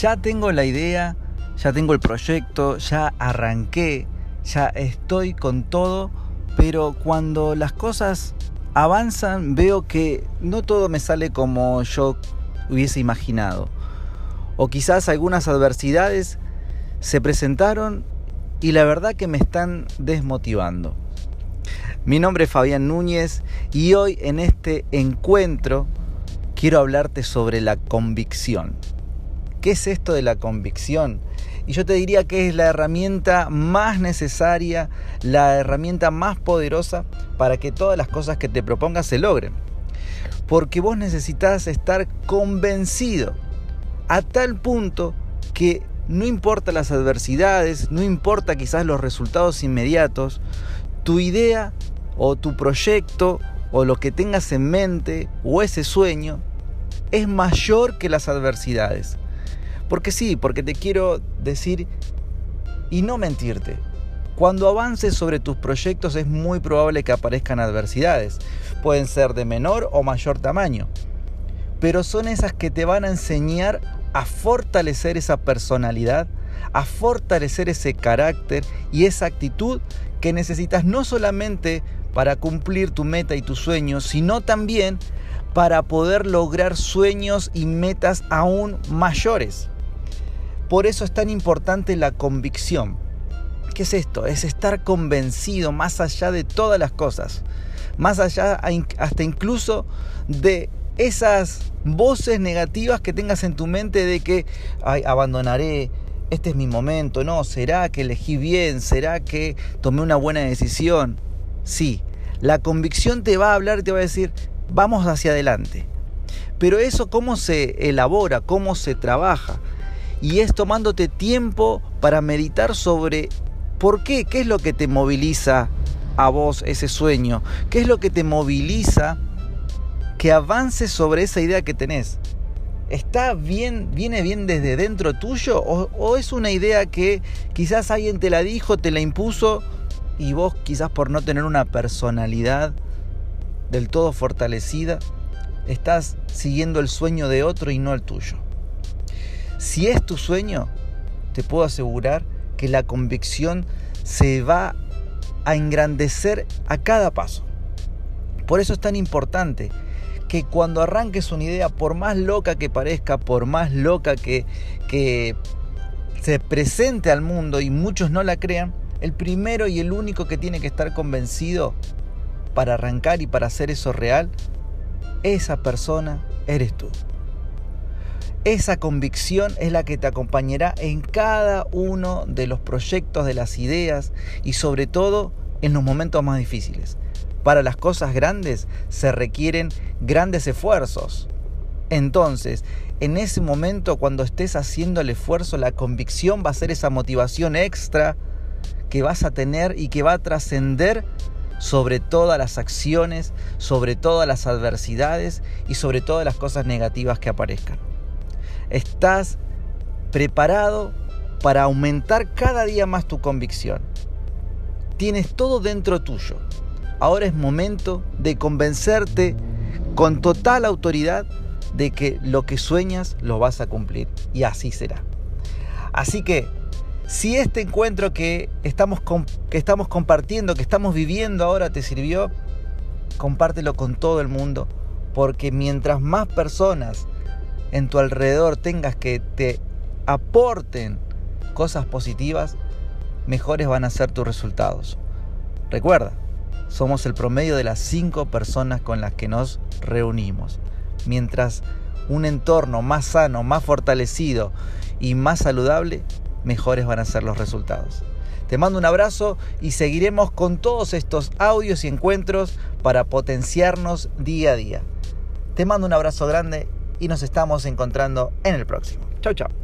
ya tengo la idea, ya tengo el proyecto, ya arranqué, ya estoy con todo, pero cuando las cosas avanzan veo que no todo me sale como yo hubiese imaginado. O quizás algunas adversidades se presentaron y la verdad que me están desmotivando. Mi nombre es Fabián Núñez y hoy en este encuentro quiero hablarte sobre la convicción. ¿Qué es esto de la convicción? Y yo te diría que es la herramienta más necesaria, la herramienta más poderosa para que todas las cosas que te propongas se logren. Porque vos necesitas estar convencido a tal punto que no importa las adversidades, no importa quizás los resultados inmediatos, tu idea o tu proyecto o lo que tengas en mente o ese sueño es mayor que las adversidades. Porque sí, porque te quiero decir y no mentirte. Cuando avances sobre tus proyectos es muy probable que aparezcan adversidades. Pueden ser de menor o mayor tamaño. Pero son esas que te van a enseñar a fortalecer esa personalidad, a fortalecer ese carácter y esa actitud que necesitas no solamente para cumplir tu meta y tus sueños, sino también para poder lograr sueños y metas aún mayores. Por eso es tan importante la convicción. ¿Qué es esto? Es estar convencido más allá de todas las cosas, más allá hasta incluso de esas voces negativas que tengas en tu mente de que abandonaré, este es mi momento, no, ¿será que elegí bien? ¿Será que tomé una buena decisión? Sí, la convicción te va a hablar y te va a decir, vamos hacia adelante. Pero eso cómo se elabora, cómo se trabaja. Y es tomándote tiempo para meditar sobre por qué, qué es lo que te moviliza a vos ese sueño, qué es lo que te moviliza que avances sobre esa idea que tenés. ¿Está bien, viene bien desde dentro tuyo o, o es una idea que quizás alguien te la dijo, te la impuso y vos quizás por no tener una personalidad del todo fortalecida, estás siguiendo el sueño de otro y no el tuyo. Si es tu sueño, te puedo asegurar que la convicción se va a engrandecer a cada paso. Por eso es tan importante que cuando arranques una idea, por más loca que parezca, por más loca que, que se presente al mundo y muchos no la crean, el primero y el único que tiene que estar convencido para arrancar y para hacer eso real, esa persona eres tú. Esa convicción es la que te acompañará en cada uno de los proyectos, de las ideas y sobre todo en los momentos más difíciles. Para las cosas grandes se requieren grandes esfuerzos. Entonces, en ese momento cuando estés haciendo el esfuerzo, la convicción va a ser esa motivación extra que vas a tener y que va a trascender sobre todas las acciones, sobre todas las adversidades y sobre todas las cosas negativas que aparezcan. Estás preparado para aumentar cada día más tu convicción. Tienes todo dentro tuyo. Ahora es momento de convencerte con total autoridad de que lo que sueñas lo vas a cumplir. Y así será. Así que si este encuentro que estamos, que estamos compartiendo, que estamos viviendo ahora te sirvió, compártelo con todo el mundo, porque mientras más personas en tu alrededor tengas que te aporten cosas positivas, mejores van a ser tus resultados. Recuerda, somos el promedio de las cinco personas con las que nos reunimos. Mientras un entorno más sano, más fortalecido y más saludable mejores van a ser los resultados. Te mando un abrazo y seguiremos con todos estos audios y encuentros para potenciarnos día a día. Te mando un abrazo grande y nos estamos encontrando en el próximo. Chau, chau.